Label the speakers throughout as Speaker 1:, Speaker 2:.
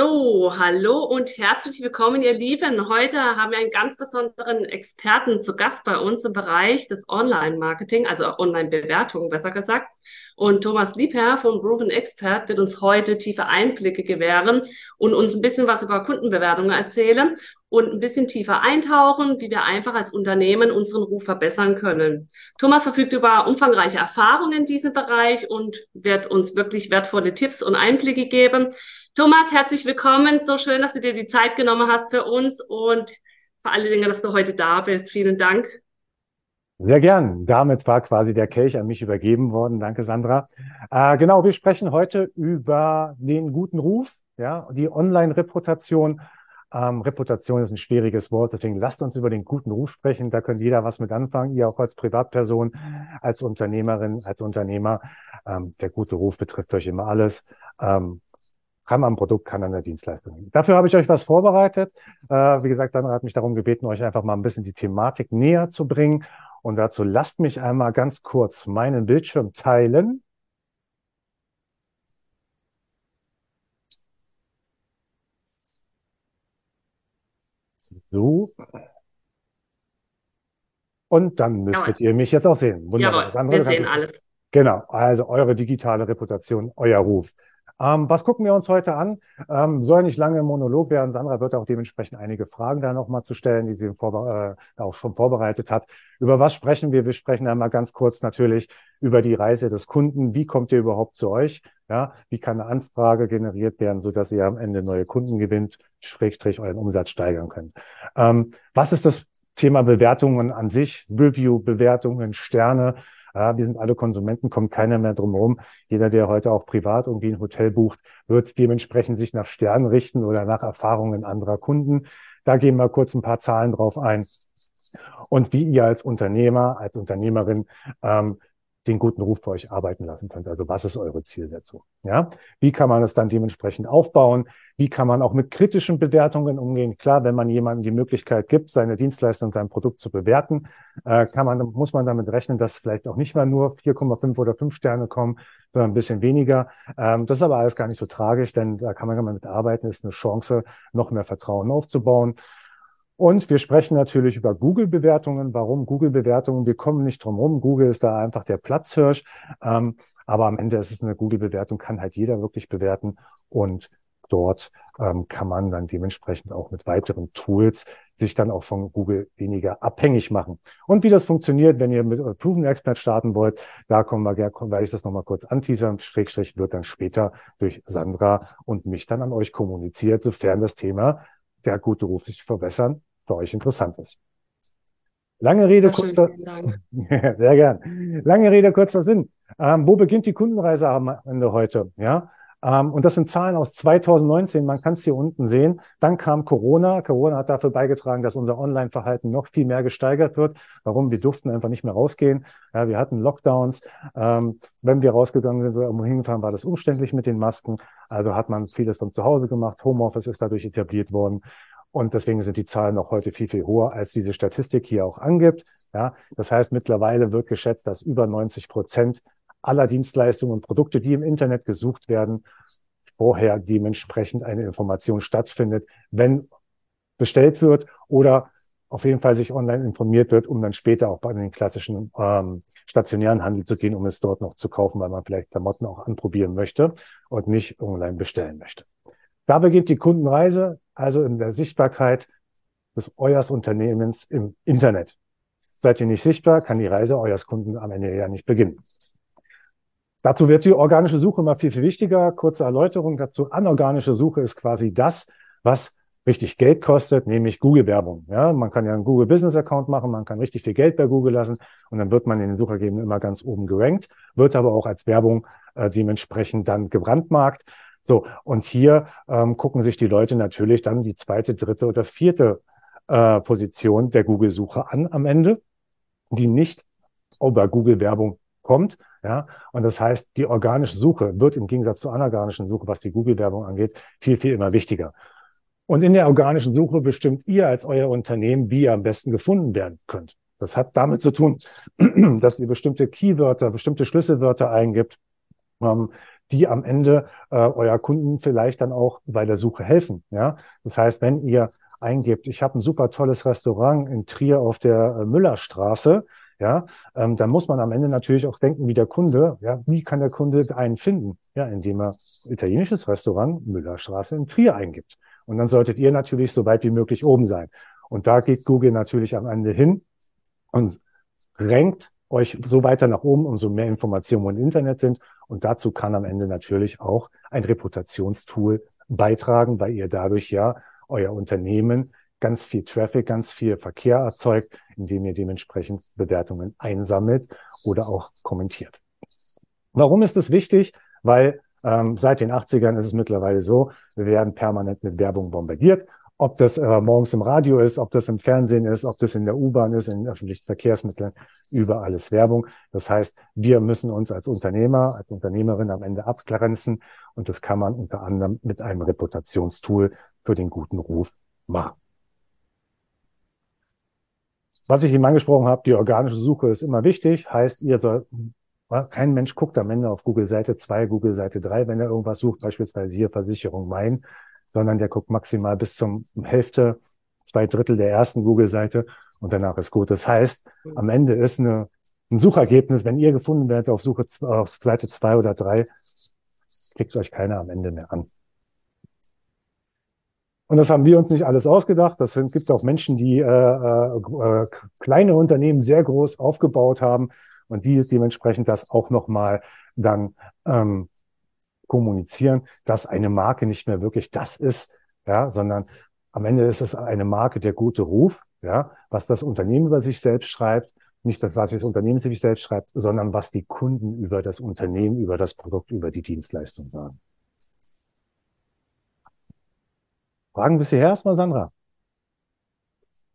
Speaker 1: So, hallo und herzlich willkommen, ihr Lieben. Heute haben wir einen ganz besonderen Experten zu Gast bei uns im Bereich des Online-Marketing, also Online-Bewertung besser gesagt. Und Thomas Liebherr von Proven Expert wird uns heute tiefe Einblicke gewähren und uns ein bisschen was über Kundenbewertungen erzählen und ein bisschen tiefer eintauchen, wie wir einfach als Unternehmen unseren Ruf verbessern können. Thomas verfügt über umfangreiche Erfahrungen in diesem Bereich und wird uns wirklich wertvolle Tipps und Einblicke geben. Thomas, herzlich willkommen. So schön, dass du dir die Zeit genommen hast für uns und vor allen Dingen, dass du heute da bist. Vielen Dank.
Speaker 2: Sehr gern. Damit war quasi der Kelch an mich übergeben worden. Danke, Sandra. Äh, genau, wir sprechen heute über den guten Ruf, ja, die Online-Reputation. Ähm, Reputation ist ein schwieriges Wort, deswegen lasst uns über den guten Ruf sprechen. Da könnte jeder was mit anfangen, ihr auch als Privatperson, als Unternehmerin, als Unternehmer. Ähm, der gute Ruf betrifft euch immer alles. Ähm, kann am Produkt, kann an der Dienstleistung. Dafür habe ich euch was vorbereitet. Äh, wie gesagt, Sandra hat mich darum gebeten, euch einfach mal ein bisschen die Thematik näher zu bringen. Und dazu lasst mich einmal ganz kurz meinen Bildschirm teilen. So. Und dann müsstet Jawohl. ihr mich jetzt auch sehen.
Speaker 1: Wunderbar. Jawohl, wir sehen alles.
Speaker 2: Genau, also eure digitale Reputation, euer Ruf. Ähm, was gucken wir uns heute an? Ähm, soll nicht lange im Monolog werden. Sandra wird auch dementsprechend einige Fragen da nochmal zu stellen, die sie äh, auch schon vorbereitet hat. Über was sprechen wir? Wir sprechen einmal ganz kurz natürlich über die Reise des Kunden. Wie kommt ihr überhaupt zu euch? Ja, wie kann eine Anfrage generiert werden, so dass ihr am Ende neue Kunden gewinnt, Schrägstrich euren Umsatz steigern könnt? Ähm, was ist das Thema Bewertungen an sich? Review, Bewertungen, Sterne. Ja, wir sind alle Konsumenten, kommt keiner mehr drum herum. Jeder, der heute auch privat irgendwie ein Hotel bucht, wird dementsprechend sich nach Sternen richten oder nach Erfahrungen anderer Kunden. Da gehen wir kurz ein paar Zahlen drauf ein. Und wie ihr als Unternehmer, als Unternehmerin ähm, den guten Ruf für euch arbeiten lassen könnt. Also was ist eure Zielsetzung? Ja, wie kann man es dann dementsprechend aufbauen? Wie kann man auch mit kritischen Bewertungen umgehen? Klar, wenn man jemandem die Möglichkeit gibt, seine Dienstleistung, sein Produkt zu bewerten, äh, kann man, muss man damit rechnen, dass vielleicht auch nicht mal nur 4,5 oder 5 Sterne kommen, sondern ein bisschen weniger. Ähm, das ist aber alles gar nicht so tragisch, denn da kann man, damit arbeiten, ist eine Chance, noch mehr Vertrauen aufzubauen. Und wir sprechen natürlich über Google-Bewertungen. Warum Google-Bewertungen? Wir kommen nicht drum rum. Google ist da einfach der Platzhirsch. Ähm, aber am Ende ist es eine Google-Bewertung, kann halt jeder wirklich bewerten. Und dort ähm, kann man dann dementsprechend auch mit weiteren Tools sich dann auch von Google weniger abhängig machen. Und wie das funktioniert, wenn ihr mit Proven Expert starten wollt, da kommen wir gerne, weil ich das nochmal kurz anteasern, Schrägstrich wird dann später durch Sandra und mich dann an euch kommuniziert, sofern das Thema der gute Ruf sich verbessern für euch interessant ist. Lange Rede, kurzer, sehr gern. Lange Rede, kurzer Sinn. Ähm, wo beginnt die Kundenreise am Ende heute? Ja, ähm, und das sind Zahlen aus 2019. Man kann es hier unten sehen. Dann kam Corona. Corona hat dafür beigetragen, dass unser Online-Verhalten noch viel mehr gesteigert wird. Warum? Wir durften einfach nicht mehr rausgehen. Ja, wir hatten Lockdowns. Ähm, wenn wir rausgegangen sind, irgendwo hingefahren, war das umständlich mit den Masken. Also hat man vieles von zu Hause gemacht. Homeoffice ist dadurch etabliert worden. Und deswegen sind die Zahlen noch heute viel, viel höher, als diese Statistik hier auch angibt. Ja, das heißt, mittlerweile wird geschätzt, dass über 90 Prozent aller Dienstleistungen und Produkte, die im Internet gesucht werden, vorher dementsprechend eine Information stattfindet, wenn bestellt wird oder auf jeden Fall sich online informiert wird, um dann später auch bei den klassischen ähm, stationären Handel zu gehen, um es dort noch zu kaufen, weil man vielleicht Klamotten auch anprobieren möchte und nicht online bestellen möchte. Da beginnt die Kundenreise, also in der Sichtbarkeit des eures Unternehmens im Internet. Seid ihr nicht sichtbar, kann die Reise eures Kunden am Ende ja nicht beginnen. Dazu wird die organische Suche immer viel, viel wichtiger. Kurze Erläuterung dazu. Anorganische Suche ist quasi das, was richtig Geld kostet, nämlich Google-Werbung. Ja, man kann ja einen Google Business Account machen, man kann richtig viel Geld bei Google lassen und dann wird man in den Suchergebnissen immer ganz oben gerankt, wird aber auch als Werbung äh, dementsprechend dann gebrandmarkt. So, und hier ähm, gucken sich die Leute natürlich dann die zweite, dritte oder vierte äh, Position der Google-Suche an am Ende, die nicht über Google-Werbung kommt. Ja, und das heißt, die organische Suche wird im Gegensatz zur anorganischen Suche, was die Google-Werbung angeht, viel, viel immer wichtiger. Und in der organischen Suche bestimmt ihr als euer Unternehmen, wie ihr am besten gefunden werden könnt. Das hat damit zu tun, dass ihr bestimmte Keywörter, bestimmte Schlüsselwörter eingibt, ähm, die am Ende äh, euer Kunden vielleicht dann auch bei der Suche helfen. Ja, das heißt, wenn ihr eingebt, ich habe ein super tolles Restaurant in Trier auf der äh, Müllerstraße, ja, ähm, dann muss man am Ende natürlich auch denken, wie der Kunde, ja, wie kann der Kunde einen finden? Ja, indem er italienisches Restaurant Müllerstraße in Trier eingibt. Und dann solltet ihr natürlich so weit wie möglich oben sein. Und da geht Google natürlich am Ende hin und rankt euch so weiter nach oben, umso mehr Informationen im Internet sind. Und dazu kann am Ende natürlich auch ein Reputationstool beitragen, weil ihr dadurch ja euer Unternehmen ganz viel Traffic, ganz viel Verkehr erzeugt, indem ihr dementsprechend Bewertungen einsammelt oder auch kommentiert. Warum ist es wichtig? Weil ähm, seit den 80ern ist es mittlerweile so, wir werden permanent mit Werbung bombardiert. Ob das äh, morgens im Radio ist, ob das im Fernsehen ist, ob das in der U-Bahn ist, in öffentlichen Verkehrsmitteln, überall ist Werbung. Das heißt, wir müssen uns als Unternehmer, als Unternehmerin am Ende abgrenzen und das kann man unter anderem mit einem Reputationstool für den guten Ruf machen. Was ich eben angesprochen habe, die organische Suche ist immer wichtig, heißt, ihr soll, kein Mensch guckt am Ende auf Google Seite 2, Google Seite 3, wenn er irgendwas sucht, beispielsweise hier Versicherung Main, sondern der guckt maximal bis zum Hälfte, zwei Drittel der ersten Google-Seite und danach ist gut. Das heißt, am Ende ist eine, ein Suchergebnis, wenn ihr gefunden werdet auf Suche auf Seite 2 oder 3, klickt euch keiner am Ende mehr an. Und das haben wir uns nicht alles ausgedacht. Das sind, gibt auch Menschen, die äh, äh, kleine Unternehmen sehr groß aufgebaut haben und die dementsprechend das auch nochmal dann ähm, kommunizieren, dass eine Marke nicht mehr wirklich das ist, ja, sondern am Ende ist es eine Marke der gute Ruf, ja, was das Unternehmen über sich selbst schreibt, nicht das, was das Unternehmen sich selbst schreibt, sondern was die Kunden über das Unternehmen, über das Produkt, über die Dienstleistung sagen. Fragen bis hierher erstmal, Sandra.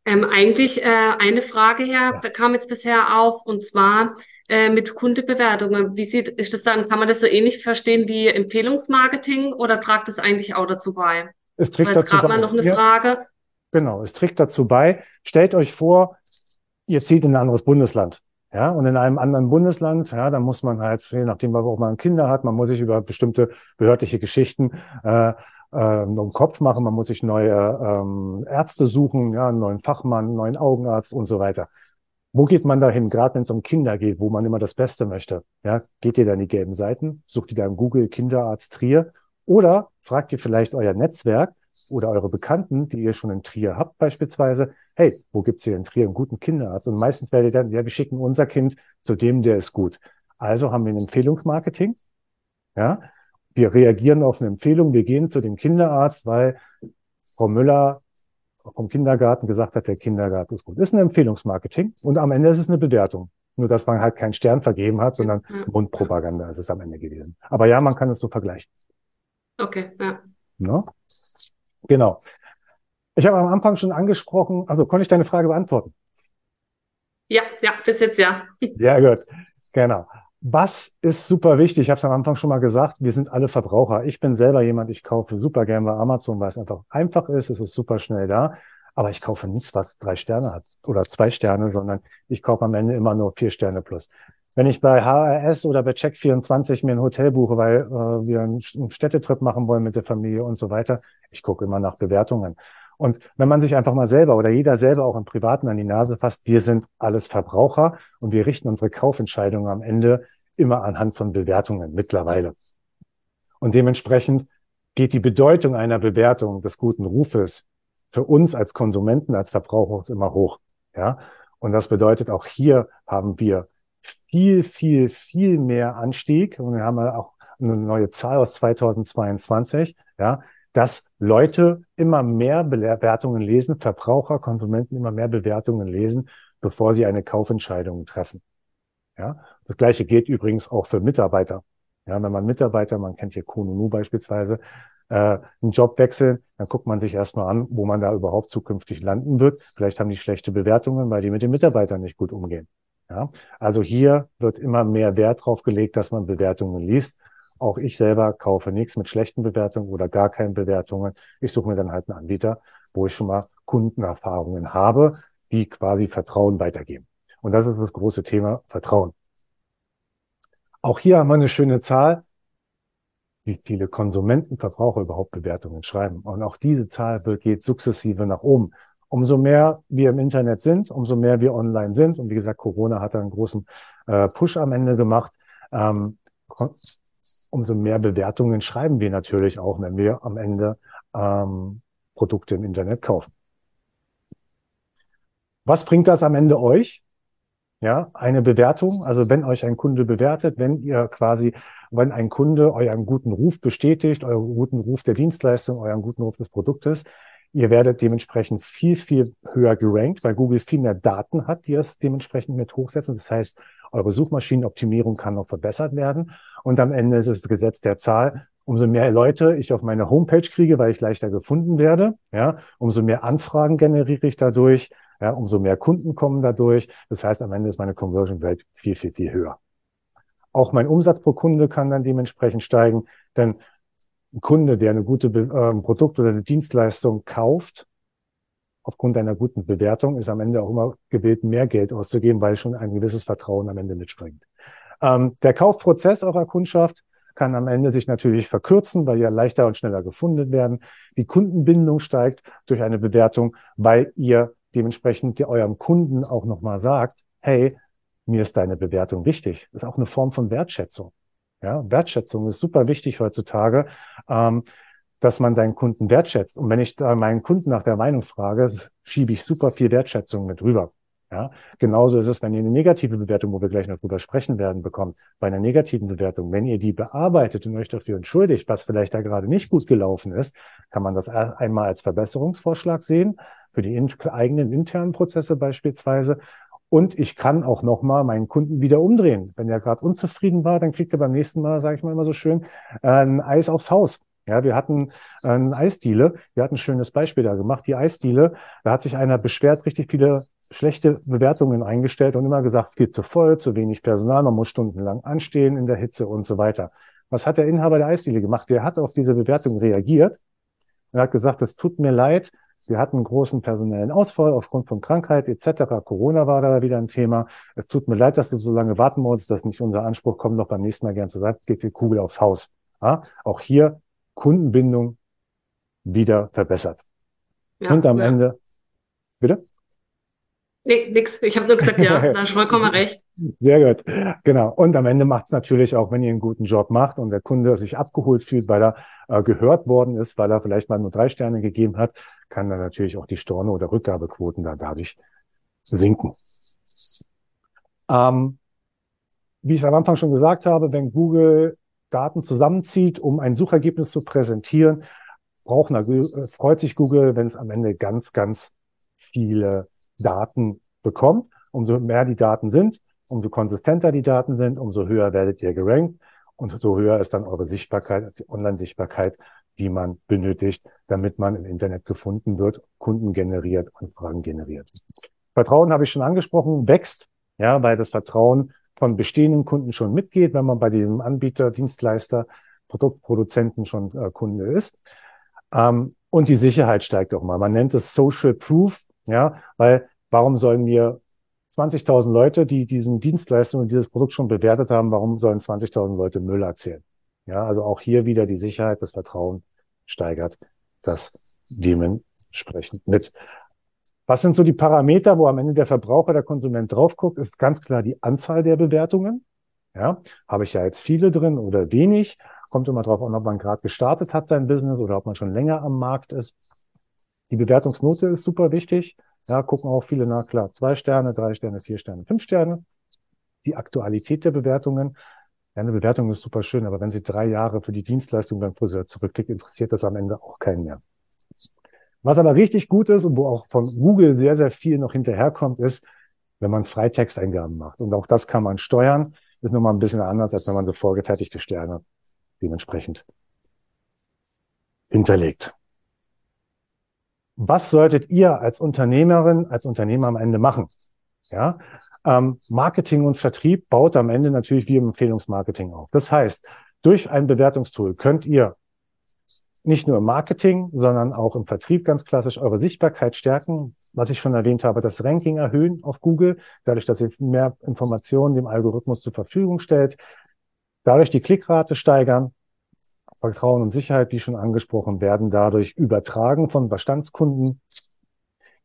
Speaker 1: Ähm, eigentlich äh, eine Frage her ja. kam jetzt bisher auf und zwar äh, mit Kundebewertungen. Wie sieht ist das dann? Kann man das so ähnlich verstehen wie Empfehlungsmarketing oder tragt es eigentlich auch dazu bei?
Speaker 2: Es trägt das jetzt gerade
Speaker 1: mal noch eine ja. Frage.
Speaker 2: Genau, es trägt dazu bei. Stellt euch vor, ihr zieht in ein anderes Bundesland. Ja, und in einem anderen Bundesland, ja, da muss man halt, je nachdem, wo man Kinder hat, man muss sich über bestimmte behördliche Geschichten äh, äh, im Kopf machen, man muss sich neue ähm, Ärzte suchen, ja, einen neuen Fachmann, einen neuen Augenarzt und so weiter. Wo geht man dahin, gerade wenn es um Kinder geht, wo man immer das Beste möchte? Ja, geht ihr da in die gelben Seiten, sucht ihr da im Google Kinderarzt Trier oder fragt ihr vielleicht euer Netzwerk oder eure Bekannten, die ihr schon in Trier habt beispielsweise, hey, wo gibt's hier in Trier einen guten Kinderarzt? Und meistens werdet ihr dann, ja, wir schicken unser Kind zu dem, der ist gut. Also haben wir ein Empfehlungsmarketing, ja, wir reagieren auf eine Empfehlung, wir gehen zu dem Kinderarzt, weil Frau Müller vom Kindergarten gesagt hat, der Kindergarten ist gut. Ist ein Empfehlungsmarketing und am Ende ist es eine Bewertung. Nur, dass man halt keinen Stern vergeben hat, sondern Mundpropaganda ist es am Ende gewesen. Aber ja, man kann es so vergleichen.
Speaker 1: Okay, ja.
Speaker 2: No? Genau. Ich habe am Anfang schon angesprochen, also konnte ich deine Frage beantworten?
Speaker 1: Ja, ja, bis jetzt ja.
Speaker 2: Sehr gut. Genau. Was ist super wichtig? Ich habe es am Anfang schon mal gesagt, wir sind alle Verbraucher. Ich bin selber jemand, ich kaufe super gerne bei Amazon, weil es einfach einfach ist, es ist super schnell da. Aber ich kaufe nichts, was drei Sterne hat oder zwei Sterne, sondern ich kaufe am Ende immer nur vier Sterne plus. Wenn ich bei HRS oder bei Check24 mir ein Hotel buche, weil äh, wir einen Städtetrip machen wollen mit der Familie und so weiter, ich gucke immer nach Bewertungen. Und wenn man sich einfach mal selber oder jeder selber auch im Privaten an die Nase fasst, wir sind alles Verbraucher und wir richten unsere Kaufentscheidungen am Ende immer anhand von Bewertungen mittlerweile. Und dementsprechend geht die Bedeutung einer Bewertung des guten Rufes für uns als Konsumenten, als Verbraucher immer hoch. Ja. Und das bedeutet auch hier haben wir viel, viel, viel mehr Anstieg. Und wir haben auch eine neue Zahl aus 2022. Ja dass Leute immer mehr Bewertungen lesen, Verbraucher, Konsumenten immer mehr Bewertungen lesen, bevor sie eine Kaufentscheidung treffen. Ja, das gleiche gilt übrigens auch für Mitarbeiter. Ja, wenn man Mitarbeiter, man kennt hier Kununu beispielsweise, äh, einen Job wechseln, dann guckt man sich erstmal an, wo man da überhaupt zukünftig landen wird. Vielleicht haben die schlechte Bewertungen, weil die mit den Mitarbeitern nicht gut umgehen. Ja, also hier wird immer mehr Wert drauf gelegt, dass man Bewertungen liest auch ich selber kaufe nichts mit schlechten Bewertungen oder gar keinen Bewertungen. Ich suche mir dann halt einen Anbieter, wo ich schon mal Kundenerfahrungen habe, die quasi Vertrauen weitergeben. Und das ist das große Thema Vertrauen. Auch hier haben wir eine schöne Zahl. wie viele Konsumenten, Verbraucher überhaupt Bewertungen schreiben. Und auch diese Zahl geht sukzessive nach oben. Umso mehr wir im Internet sind, umso mehr wir online sind, und wie gesagt, Corona hat einen großen äh, Push am Ende gemacht, ähm, umso mehr Bewertungen schreiben wir natürlich auch, wenn wir am Ende ähm, Produkte im Internet kaufen. Was bringt das am Ende euch? Ja, eine Bewertung. Also wenn euch ein Kunde bewertet, wenn ihr quasi, wenn ein Kunde euren guten Ruf bestätigt, euren guten Ruf der Dienstleistung, euren guten Ruf des Produktes, ihr werdet dementsprechend viel, viel höher gerankt, weil Google viel mehr Daten hat, die es dementsprechend mit hochsetzen. Das heißt, eure Suchmaschinenoptimierung kann noch verbessert werden. Und am Ende ist es das Gesetz der Zahl. Umso mehr Leute ich auf meine Homepage kriege, weil ich leichter gefunden werde, ja, umso mehr Anfragen generiere ich dadurch, ja, umso mehr Kunden kommen dadurch. Das heißt, am Ende ist meine Conversion Rate viel, viel, viel höher. Auch mein Umsatz pro Kunde kann dann dementsprechend steigen, denn ein Kunde, der eine gute äh, Produkt oder eine Dienstleistung kauft, aufgrund einer guten Bewertung, ist am Ende auch immer gewillt, mehr Geld auszugeben, weil schon ein gewisses Vertrauen am Ende mitspringt. Ähm, der Kaufprozess eurer Kundschaft kann am Ende sich natürlich verkürzen, weil ihr leichter und schneller gefunden werden. Die Kundenbindung steigt durch eine Bewertung, weil ihr dementsprechend eurem Kunden auch nochmal sagt, hey, mir ist deine Bewertung wichtig. Das ist auch eine Form von Wertschätzung. Ja, Wertschätzung ist super wichtig heutzutage, ähm, dass man seinen Kunden wertschätzt. Und wenn ich da meinen Kunden nach der Meinung frage, schiebe ich super viel Wertschätzung mit rüber. Ja, genauso ist es, wenn ihr eine negative Bewertung, wo wir gleich noch drüber sprechen werden, bekommt. Bei einer negativen Bewertung, wenn ihr die bearbeitet und euch dafür entschuldigt, was vielleicht da gerade nicht gut gelaufen ist, kann man das einmal als Verbesserungsvorschlag sehen für die in eigenen internen Prozesse beispielsweise. Und ich kann auch nochmal meinen Kunden wieder umdrehen. Wenn er gerade unzufrieden war, dann kriegt er beim nächsten Mal, sage ich mal immer so schön, ein Eis aufs Haus. Ja, wir hatten eine Eisdiele. Wir hatten ein schönes Beispiel da gemacht. Die Eisdiele, da hat sich einer beschwert, richtig viele schlechte Bewertungen eingestellt und immer gesagt, viel zu voll, zu wenig Personal, man muss stundenlang anstehen in der Hitze und so weiter. Was hat der Inhaber der Eisdiele gemacht? Der hat auf diese Bewertung reagiert und hat gesagt, es tut mir leid, Sie hatten einen großen personellen Ausfall aufgrund von Krankheit etc. Corona war da wieder ein Thema. Es tut mir leid, dass du so lange warten musst. Das ist nicht unser Anspruch. Komm doch beim nächsten Mal gern zu Seite. Geht die Kugel aufs Haus. Ja? Auch hier Kundenbindung wieder verbessert. Ja, Und am ja. Ende, bitte?
Speaker 1: Nee, nix. Ich habe nur gesagt, ja, da hast du vollkommen recht.
Speaker 2: Sehr gut. Genau. Und am Ende macht es natürlich auch, wenn ihr einen guten Job macht und der Kunde sich abgeholt fühlt, weil er äh, gehört worden ist, weil er vielleicht mal nur drei Sterne gegeben hat, kann dann natürlich auch die Storno- oder Rückgabequoten da dadurch sinken. Ähm, wie ich es am Anfang schon gesagt habe, wenn Google Daten zusammenzieht, um ein Suchergebnis zu präsentieren, braucht, äh, freut sich Google, wenn es am Ende ganz, ganz viele Daten bekommt. Umso mehr die Daten sind, umso konsistenter die Daten sind, umso höher werdet ihr gerankt und so höher ist dann eure Sichtbarkeit, die Online-Sichtbarkeit, die man benötigt, damit man im Internet gefunden wird, Kunden generiert, Anfragen generiert. Vertrauen habe ich schon angesprochen, wächst, ja, weil das Vertrauen von bestehenden Kunden schon mitgeht, wenn man bei diesem Anbieter, Dienstleister, Produktproduzenten schon äh, Kunde ist. Ähm, und die Sicherheit steigt auch mal. Man nennt es Social Proof, ja, weil warum sollen wir 20.000 Leute, die diesen Dienstleistung und dieses Produkt schon bewertet haben, warum sollen 20.000 Leute Müll erzählen? Ja, also auch hier wieder die Sicherheit, das Vertrauen steigert das dementsprechend mit. Was sind so die Parameter, wo am Ende der Verbraucher, der Konsument drauf guckt, ist ganz klar die Anzahl der Bewertungen. Ja, habe ich ja jetzt viele drin oder wenig? Kommt immer drauf an, ob man gerade gestartet hat sein Business oder ob man schon länger am Markt ist. Die Bewertungsnote ist super wichtig. Ja, gucken auch viele nach, klar, zwei Sterne, drei Sterne, vier Sterne, fünf Sterne. Die Aktualität der Bewertungen. Ja, eine Bewertung ist super schön, aber wenn sie drei Jahre für die Dienstleistung beim Friseur zurückklickt, interessiert das am Ende auch keinen mehr. Was aber richtig gut ist und wo auch von Google sehr, sehr viel noch hinterherkommt, ist, wenn man Freitexteingaben macht. Und auch das kann man steuern. Ist nochmal ein bisschen anders, als wenn man so vorgefertigte Sterne dementsprechend hinterlegt. Was solltet ihr als Unternehmerin, als Unternehmer am Ende machen? Ja, ähm, Marketing und Vertrieb baut am Ende natürlich wie im Empfehlungsmarketing auf. Das heißt, durch ein Bewertungstool könnt ihr nicht nur im Marketing, sondern auch im Vertrieb ganz klassisch eure Sichtbarkeit stärken. Was ich schon erwähnt habe, das Ranking erhöhen auf Google, dadurch, dass ihr mehr Informationen dem Algorithmus zur Verfügung stellt, dadurch die Klickrate steigern, Vertrauen und Sicherheit, wie schon angesprochen, werden dadurch übertragen von Bestandskunden.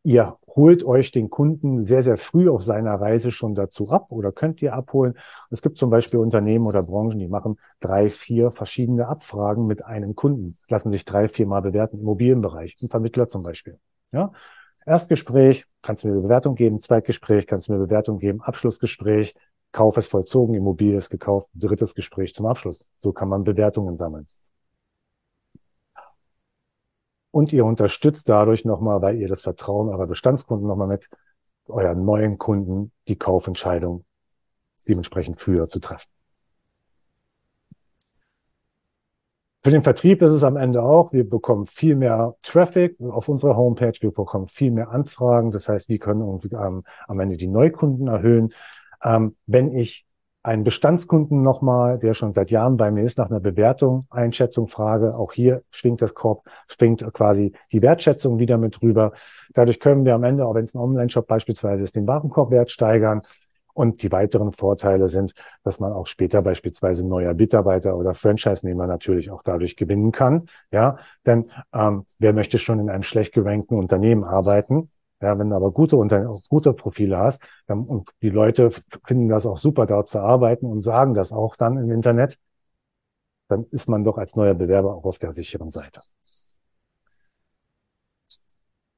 Speaker 2: Ihr holt euch den Kunden sehr, sehr früh auf seiner Reise schon dazu ab oder könnt ihr abholen. Es gibt zum Beispiel Unternehmen oder Branchen, die machen drei, vier verschiedene Abfragen mit einem Kunden, lassen sich drei, vier Mal bewerten, Immobilienbereich, ein Vermittler zum Beispiel. Ja, Erstgespräch, kannst du mir Bewertung geben, Zweitgespräch, kannst du mir Bewertung geben, Abschlussgespräch, Kauf ist vollzogen, Immobilie ist gekauft, drittes Gespräch zum Abschluss. So kann man Bewertungen sammeln. Und ihr unterstützt dadurch nochmal, weil ihr das Vertrauen eurer Bestandskunden nochmal mit euren neuen Kunden die Kaufentscheidung dementsprechend früher zu treffen. Für den Vertrieb ist es am Ende auch, wir bekommen viel mehr Traffic auf unserer Homepage, wir bekommen viel mehr Anfragen. Das heißt, wir können irgendwie ähm, am Ende die Neukunden erhöhen. Ähm, wenn ich einen Bestandskunden nochmal, der schon seit Jahren bei mir ist, nach einer Bewertung, Einschätzung frage, auch hier schwingt das Korb, schwingt quasi die Wertschätzung wieder mit drüber. Dadurch können wir am Ende, auch wenn es ein Online-Shop beispielsweise ist, den Warenkorbwert steigern. Und die weiteren Vorteile sind, dass man auch später beispielsweise neuer Mitarbeiter oder Franchise-Nehmer natürlich auch dadurch gewinnen kann. Ja, denn ähm, wer möchte schon in einem schlecht gerankten Unternehmen arbeiten? Ja, wenn du aber gute, Unter gute Profile hast dann, und die Leute finden das auch super, dort zu arbeiten und sagen das auch dann im Internet, dann ist man doch als neuer Bewerber auch auf der sicheren Seite.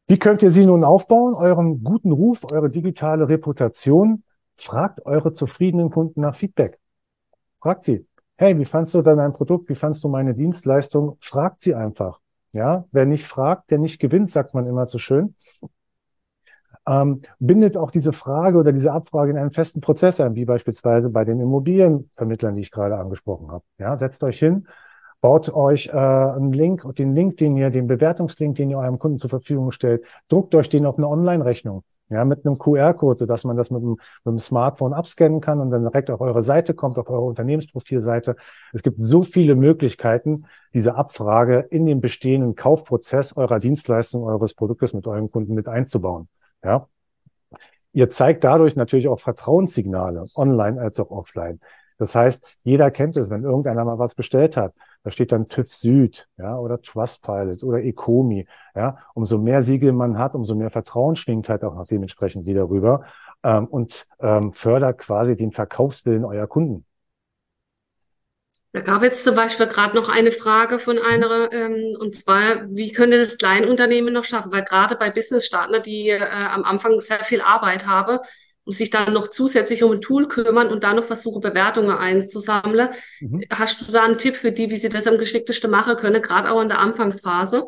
Speaker 2: Wie könnt ihr sie nun aufbauen? Euren guten Ruf, eure digitale Reputation Fragt eure zufriedenen Kunden nach Feedback. Fragt sie. Hey, wie fandst du dein Produkt? Wie fandst du meine Dienstleistung? Fragt sie einfach. Ja, wer nicht fragt, der nicht gewinnt, sagt man immer so schön. Ähm, bindet auch diese Frage oder diese Abfrage in einen festen Prozess ein, wie beispielsweise bei den Immobilienvermittlern, die ich gerade angesprochen habe. Ja, setzt euch hin, baut euch äh, einen Link, den Link, den ihr, den Bewertungslink, den ihr eurem Kunden zur Verfügung stellt, druckt euch den auf eine Online-Rechnung. Ja, mit einem QR-Code, sodass man das mit dem, mit dem Smartphone abscannen kann und dann direkt auf eure Seite kommt, auf eure Unternehmensprofilseite. Es gibt so viele Möglichkeiten, diese Abfrage in den bestehenden Kaufprozess eurer Dienstleistung, eures Produktes mit eurem Kunden mit einzubauen. Ja. Ihr zeigt dadurch natürlich auch Vertrauenssignale, online als auch offline. Das heißt, jeder kennt es, wenn irgendeiner mal was bestellt hat. Da steht dann TÜV Süd, ja, oder Trustpilot oder Ecomi, ja. Umso mehr Siegel man hat, umso mehr Vertrauen schwingt halt auch dementsprechend wieder rüber ähm, und ähm, fördert quasi den Verkaufswillen eurer Kunden.
Speaker 1: Da gab jetzt zum Beispiel gerade noch eine Frage von einer, ähm, und zwar, wie könnte das Kleinunternehmen noch schaffen? Weil gerade bei Business-Startner, die äh, am Anfang sehr viel Arbeit haben, und sich dann noch zusätzlich um ein Tool kümmern und dann noch versuche, Bewertungen einzusammeln. Mhm. Hast du da einen Tipp für die, wie sie das am geschicktesten machen können, gerade auch in der Anfangsphase?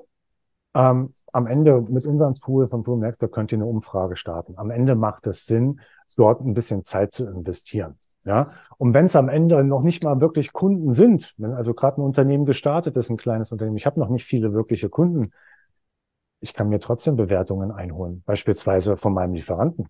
Speaker 2: Ähm, am Ende mit unserem Tool von ProMac, da könnt ihr eine Umfrage starten. Am Ende macht es Sinn, dort ein bisschen Zeit zu investieren. Ja, und wenn es am Ende noch nicht mal wirklich Kunden sind, wenn also gerade ein Unternehmen gestartet ist, ein kleines Unternehmen, ich habe noch nicht viele wirkliche Kunden, ich kann mir trotzdem Bewertungen einholen, beispielsweise von meinem Lieferanten.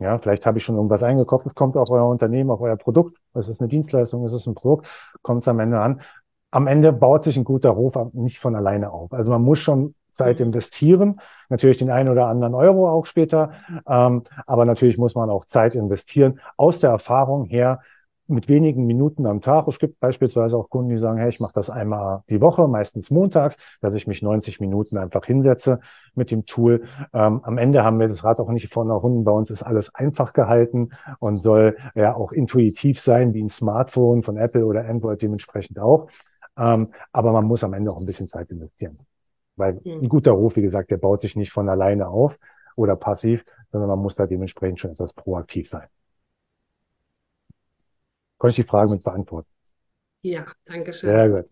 Speaker 2: Ja, vielleicht habe ich schon irgendwas eingekauft. Es kommt auf euer Unternehmen, auf euer Produkt. Es ist eine Dienstleistung, es ist ein Produkt, kommt es am Ende an. Am Ende baut sich ein guter Ruf nicht von alleine auf. Also man muss schon Zeit mhm. investieren, natürlich den einen oder anderen Euro auch später, ähm, aber natürlich muss man auch Zeit investieren. Aus der Erfahrung her mit wenigen Minuten am Tag. Es gibt beispielsweise auch Kunden, die sagen, hey, ich mache das einmal die Woche, meistens montags, dass ich mich 90 Minuten einfach hinsetze mit dem Tool. Ähm, am Ende haben wir das Rad auch nicht vorne Runden. Bei uns ist alles einfach gehalten und soll ja auch intuitiv sein, wie ein Smartphone von Apple oder Android dementsprechend auch. Ähm, aber man muss am Ende auch ein bisschen Zeit investieren. Weil ein guter Ruf, wie gesagt, der baut sich nicht von alleine auf oder passiv, sondern man muss da dementsprechend schon etwas proaktiv sein. Konnte ich die Frage mit beantworten?
Speaker 1: Ja, danke schön.
Speaker 2: Sehr gut.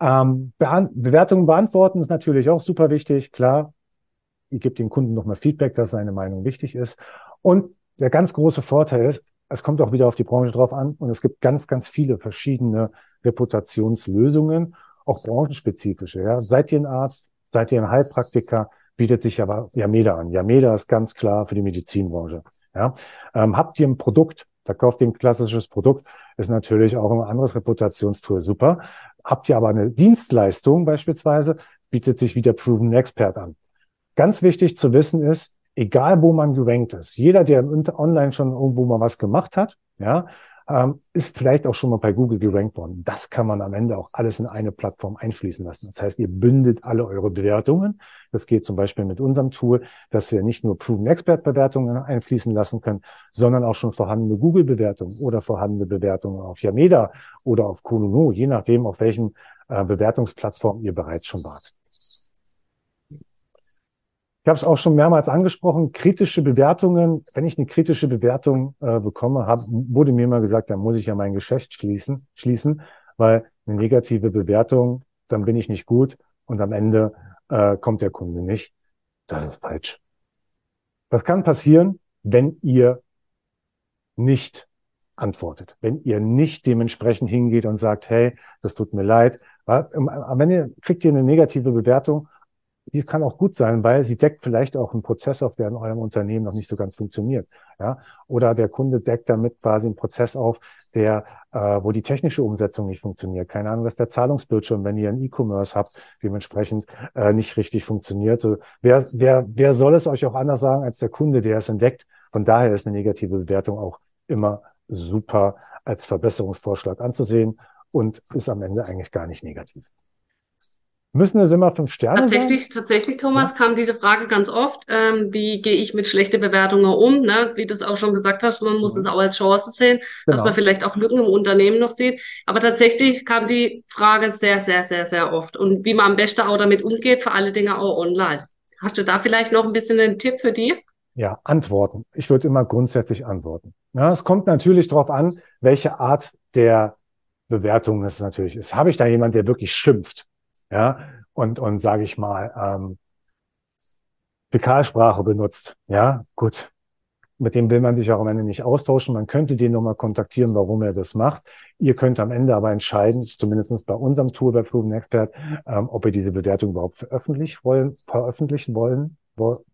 Speaker 2: Ähm, Be Bewertungen beantworten ist natürlich auch super wichtig. Klar, ihr gebt dem Kunden nochmal Feedback, dass seine Meinung wichtig ist. Und der ganz große Vorteil ist, es kommt auch wieder auf die Branche drauf an und es gibt ganz, ganz viele verschiedene Reputationslösungen, auch branchenspezifische. Ja. Seid ihr ein Arzt, seid ihr ein Heilpraktiker, bietet sich aber Yameda an. Yameda ist ganz klar für die Medizinbranche. Ja. Ähm, habt ihr ein Produkt, Verkauft ihr ein klassisches Produkt, ist natürlich auch ein anderes Reputationstool super. Habt ihr aber eine Dienstleistung beispielsweise, bietet sich wieder Proven Expert an. Ganz wichtig zu wissen ist, egal wo man gerankt ist, jeder, der online schon irgendwo mal was gemacht hat, ja, ähm, ist vielleicht auch schon mal bei Google gerankt worden. Das kann man am Ende auch alles in eine Plattform einfließen lassen. Das heißt, ihr bündet alle eure Bewertungen. Das geht zum Beispiel mit unserem Tool, dass wir nicht nur Proven Expert Bewertungen einfließen lassen können, sondern auch schon vorhandene Google Bewertungen oder vorhandene Bewertungen auf Yameda oder auf Kununu, je nachdem, auf welchen äh, Bewertungsplattform ihr bereits schon wart. Ich habe es auch schon mehrmals angesprochen, kritische Bewertungen. Wenn ich eine kritische Bewertung äh, bekomme, hab, wurde mir immer gesagt, dann muss ich ja mein Geschäft schließen, schließen, weil eine negative Bewertung, dann bin ich nicht gut und am Ende äh, kommt der Kunde nicht. Das ist falsch. Das kann passieren, wenn ihr nicht antwortet, wenn ihr nicht dementsprechend hingeht und sagt, hey, das tut mir leid. Am Ende kriegt ihr eine negative Bewertung die kann auch gut sein, weil sie deckt vielleicht auch einen Prozess auf, der in eurem Unternehmen noch nicht so ganz funktioniert. Ja? Oder der Kunde deckt damit quasi einen Prozess auf, der, äh, wo die technische Umsetzung nicht funktioniert. Keine Ahnung, dass der Zahlungsbildschirm, wenn ihr einen E-Commerce habt, dementsprechend äh, nicht richtig funktioniert. Wer, wer, wer soll es euch auch anders sagen als der Kunde, der es entdeckt? Von daher ist eine negative Bewertung auch immer super als Verbesserungsvorschlag anzusehen und ist am Ende eigentlich gar nicht negativ. Müssen es immer fünf Sterne
Speaker 1: tatsächlich, sein? Tatsächlich, Thomas, ja. kam diese Frage ganz oft. Ähm, wie gehe ich mit schlechten Bewertungen um? Ne? Wie du es auch schon gesagt hast, man muss ja. es auch als Chance sehen, genau. dass man vielleicht auch Lücken im Unternehmen noch sieht. Aber tatsächlich kam die Frage sehr, sehr, sehr, sehr oft. Und wie man am besten auch damit umgeht, für alle Dinge auch online. Hast du da vielleicht noch ein bisschen einen Tipp für die?
Speaker 2: Ja, antworten. Ich würde immer grundsätzlich antworten. Ja, es kommt natürlich darauf an, welche Art der Bewertung es natürlich ist. Habe ich da jemand, der wirklich schimpft? Ja, und, und sage ich mal, ähm, Fäkalsprache benutzt, ja, gut. Mit dem will man sich auch am Ende nicht austauschen. Man könnte den nochmal kontaktieren, warum er das macht. Ihr könnt am Ende aber entscheiden, zumindest bei unserem Tool bei Proven Expert, ähm, ob ihr diese Bewertung überhaupt veröffentlichen wollen, veröffentlichen wollen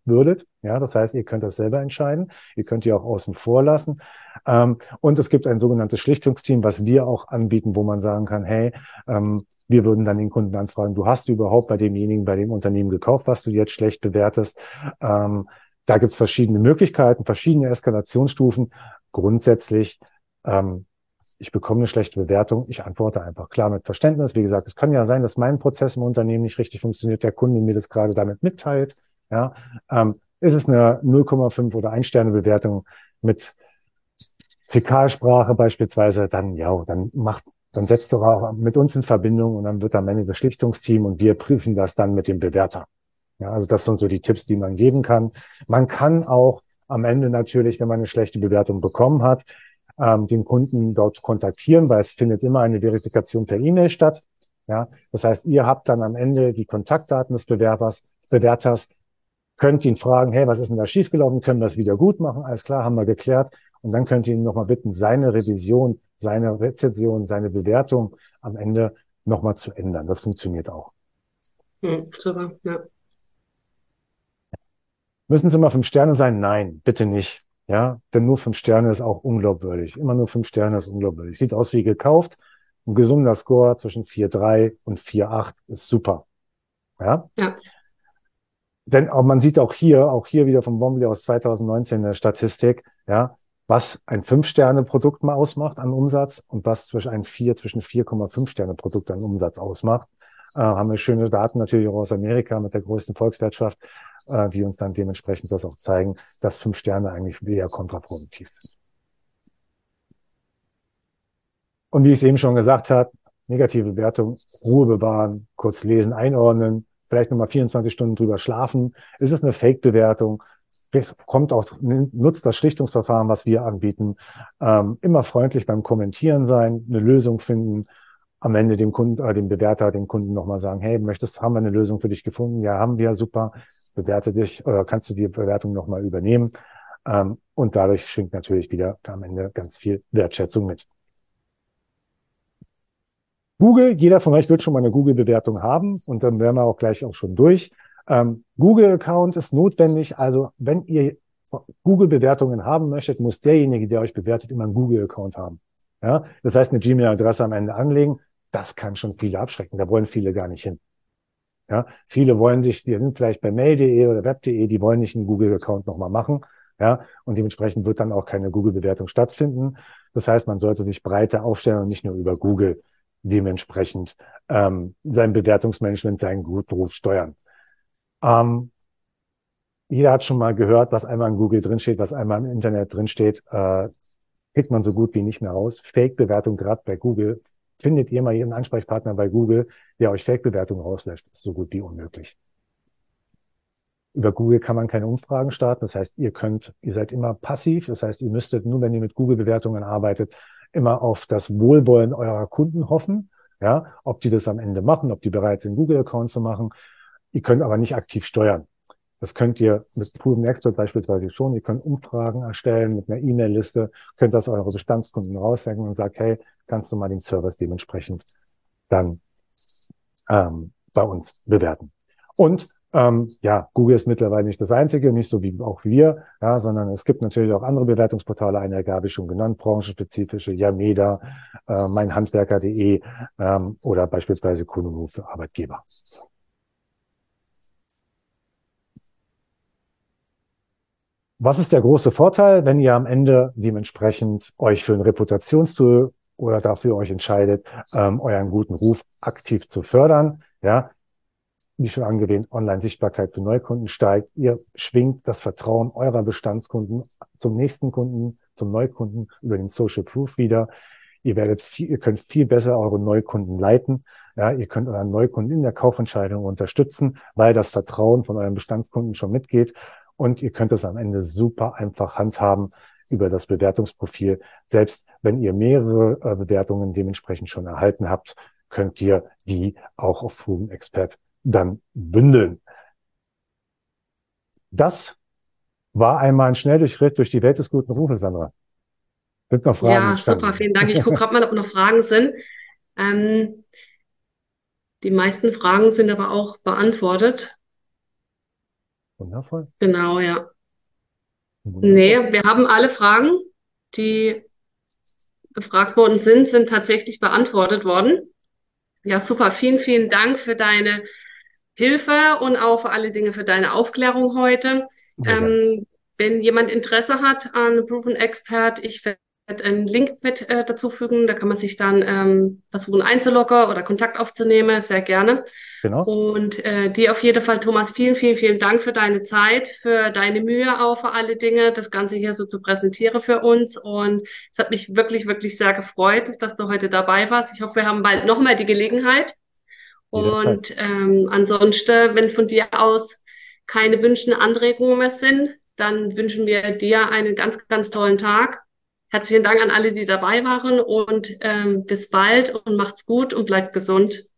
Speaker 2: würdet. Ja, das heißt, ihr könnt das selber entscheiden. Ihr könnt die auch außen vor lassen. Ähm, und es gibt ein sogenanntes Schlichtungsteam, was wir auch anbieten, wo man sagen kann, hey, ähm, wir würden dann den Kunden anfragen, du hast überhaupt bei demjenigen, bei dem Unternehmen gekauft, was du jetzt schlecht bewertest. Ähm, da gibt es verschiedene Möglichkeiten, verschiedene Eskalationsstufen. Grundsätzlich, ähm, ich bekomme eine schlechte Bewertung, ich antworte einfach klar mit Verständnis. Wie gesagt, es kann ja sein, dass mein Prozess im Unternehmen nicht richtig funktioniert, der Kunde mir das gerade damit mitteilt. Ja, ähm, ist es eine 0,5 oder 1 Sterne Bewertung mit Fäkalsprache beispielsweise, dann ja, dann macht dann setzt doch auch mit uns in Verbindung und dann wird am Ende das Schlichtungsteam und wir prüfen das dann mit dem Bewerter. Ja, also das sind so die Tipps, die man geben kann. Man kann auch am Ende natürlich, wenn man eine schlechte Bewertung bekommen hat, ähm, den Kunden dort kontaktieren, weil es findet immer eine Verifikation per E-Mail statt. Ja, das heißt, ihr habt dann am Ende die Kontaktdaten des Bewerbers, Bewerters, könnt ihn fragen, hey, was ist denn da schiefgelaufen? Können wir das wieder gut machen? Alles klar, haben wir geklärt. Und dann könnt ihr ihn nochmal bitten, seine Revision seine Rezension, seine Bewertung am Ende nochmal zu ändern. Das funktioniert auch.
Speaker 1: Hm, super, ja.
Speaker 2: Müssen es immer fünf Sterne sein? Nein, bitte nicht. Ja, denn nur fünf Sterne ist auch unglaubwürdig. Immer nur fünf Sterne ist unglaubwürdig. Sieht aus wie gekauft. Ein gesunder Score zwischen 4,3 und 4,8 ist super. Ja. ja. Denn auch man sieht auch hier, auch hier wieder vom Bombly aus 2019 in der Statistik, ja, was ein Fünf-Sterne-Produkt mal ausmacht an Umsatz und was zwischen ein vier, zwischen 4,5 Sterne-Produkt an Umsatz ausmacht. Äh, haben wir schöne Daten natürlich auch aus Amerika mit der größten Volkswirtschaft, äh, die uns dann dementsprechend das auch zeigen, dass fünf Sterne eigentlich eher kontraproduktiv sind. Und wie ich es eben schon gesagt habe, negative Wertung, Ruhe bewahren, kurz lesen, einordnen, vielleicht nochmal 24 Stunden drüber schlafen. Ist es eine Fake-Bewertung? Kommt aus, nutzt das Schlichtungsverfahren, was wir anbieten. Ähm, immer freundlich beim Kommentieren sein, eine Lösung finden, am Ende dem Kunden, äh, dem Bewerter, dem Kunden nochmal sagen, hey, möchtest, haben wir eine Lösung für dich gefunden? Ja, haben wir, super. Bewerte dich oder kannst du die Bewertung nochmal übernehmen? Ähm, und dadurch schwingt natürlich wieder am Ende ganz viel Wertschätzung mit. Google, jeder von euch wird schon mal eine Google-Bewertung haben und dann wären wir auch gleich auch schon durch. Ähm, Google-Account ist notwendig. Also wenn ihr Google-Bewertungen haben möchtet, muss derjenige, der euch bewertet, immer einen Google-Account haben. Ja, das heißt, eine Gmail-Adresse am Ende anlegen. Das kann schon viele abschrecken. Da wollen viele gar nicht hin. Ja, viele wollen sich, die sind vielleicht bei mail.de oder web.de, die wollen nicht einen Google-Account nochmal machen. Ja, und dementsprechend wird dann auch keine Google-Bewertung stattfinden. Das heißt, man sollte sich breiter aufstellen und nicht nur über Google dementsprechend ähm, sein Bewertungsmanagement, seinen guten Ruf steuern. Ähm, jeder hat schon mal gehört, was einmal in Google drinsteht, was einmal im Internet drinsteht, äh, kriegt man so gut wie nicht mehr raus. Fake-Bewertung gerade bei Google. Findet ihr mal ihren Ansprechpartner bei Google, der euch Fake-Bewertungen rauslässt, ist so gut wie unmöglich. Über Google kann man keine Umfragen starten. Das heißt, ihr könnt, ihr seid immer passiv. Das heißt, ihr müsstet nur, wenn ihr mit Google-Bewertungen arbeitet, immer auf das Wohlwollen eurer Kunden hoffen. Ja, ob die das am Ende machen, ob die bereit sind, Google-Account zu machen. Ihr könnt aber nicht aktiv steuern. Das könnt ihr mit Proven Expert beispielsweise schon. Ihr könnt Umfragen erstellen mit einer E-Mail-Liste, könnt das eure Bestandskunden raushängen und sagt, hey, kannst du mal den Service dementsprechend dann ähm, bei uns bewerten. Und ähm, ja, Google ist mittlerweile nicht das einzige, nicht so wie auch wir, ja, sondern es gibt natürlich auch andere Bewertungsportale, eine habe ich schon genannt, branchenspezifische, Yameda, äh, meinhandwerker.de ähm, oder beispielsweise Kununu für Arbeitgeber. Was ist der große Vorteil, wenn ihr am Ende dementsprechend euch für ein Reputationstool oder dafür euch entscheidet, ähm, euren guten Ruf aktiv zu fördern? Ja, wie schon angewähnt, Online-Sichtbarkeit für Neukunden steigt. Ihr schwingt das Vertrauen eurer Bestandskunden zum nächsten Kunden, zum Neukunden über den Social Proof wieder. Ihr werdet viel, ihr könnt viel besser eure Neukunden leiten. Ja, ihr könnt euren Neukunden in der Kaufentscheidung unterstützen, weil das Vertrauen von euren Bestandskunden schon mitgeht. Und ihr könnt es am Ende super einfach handhaben über das Bewertungsprofil. Selbst wenn ihr mehrere äh, Bewertungen dementsprechend schon erhalten habt, könnt ihr die auch auf Proven Expert dann bündeln. Das war einmal ein Schnelldurchritt durch die Welt des guten Rufes, Sandra.
Speaker 1: Sind noch Fragen? Ja, entstanden? super, vielen Dank. Ich gucke gerade mal, ob noch Fragen sind. Ähm, die meisten Fragen sind aber auch beantwortet.
Speaker 2: Wundervoll.
Speaker 1: Genau, ja. Wundervoll. Nee, wir haben alle Fragen, die gefragt worden sind, sind tatsächlich beantwortet worden. Ja, super. Vielen, vielen Dank für deine Hilfe und auch für alle Dinge für deine Aufklärung heute. Ähm, wenn jemand Interesse hat an Proven Expert, ich werde einen Link mit äh, dazu fügen. Da kann man sich dann ähm, versuchen einzuloggen oder Kontakt aufzunehmen, sehr gerne. Genau. Und äh, dir auf jeden Fall, Thomas, vielen, vielen, vielen Dank für deine Zeit, für deine Mühe auch für alle Dinge, das Ganze hier so zu präsentieren für uns. Und es hat mich wirklich, wirklich sehr gefreut, dass du heute dabei warst. Ich hoffe, wir haben bald nochmal die Gelegenheit. Und ähm, ansonsten, wenn von dir aus keine Wünschen, Anregungen mehr sind, dann wünschen wir dir einen ganz, ganz tollen Tag. Herzlichen Dank an alle, die dabei waren und ähm, bis bald und macht's gut und bleibt gesund.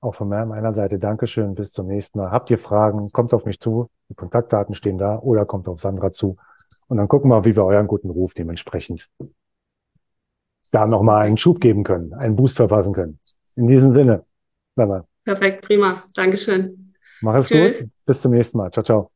Speaker 2: Auch von meiner Seite Dankeschön. Bis zum nächsten Mal. Habt ihr Fragen? Kommt auf mich zu. Die Kontaktdaten stehen da oder kommt auf Sandra zu. Und dann gucken wir, wie wir euren guten Ruf dementsprechend da nochmal einen Schub geben können, einen Boost verpassen können. In diesem Sinne.
Speaker 1: Perfekt, prima. Dankeschön.
Speaker 2: Mach es Tschüss. gut. Bis zum nächsten Mal. Ciao, ciao.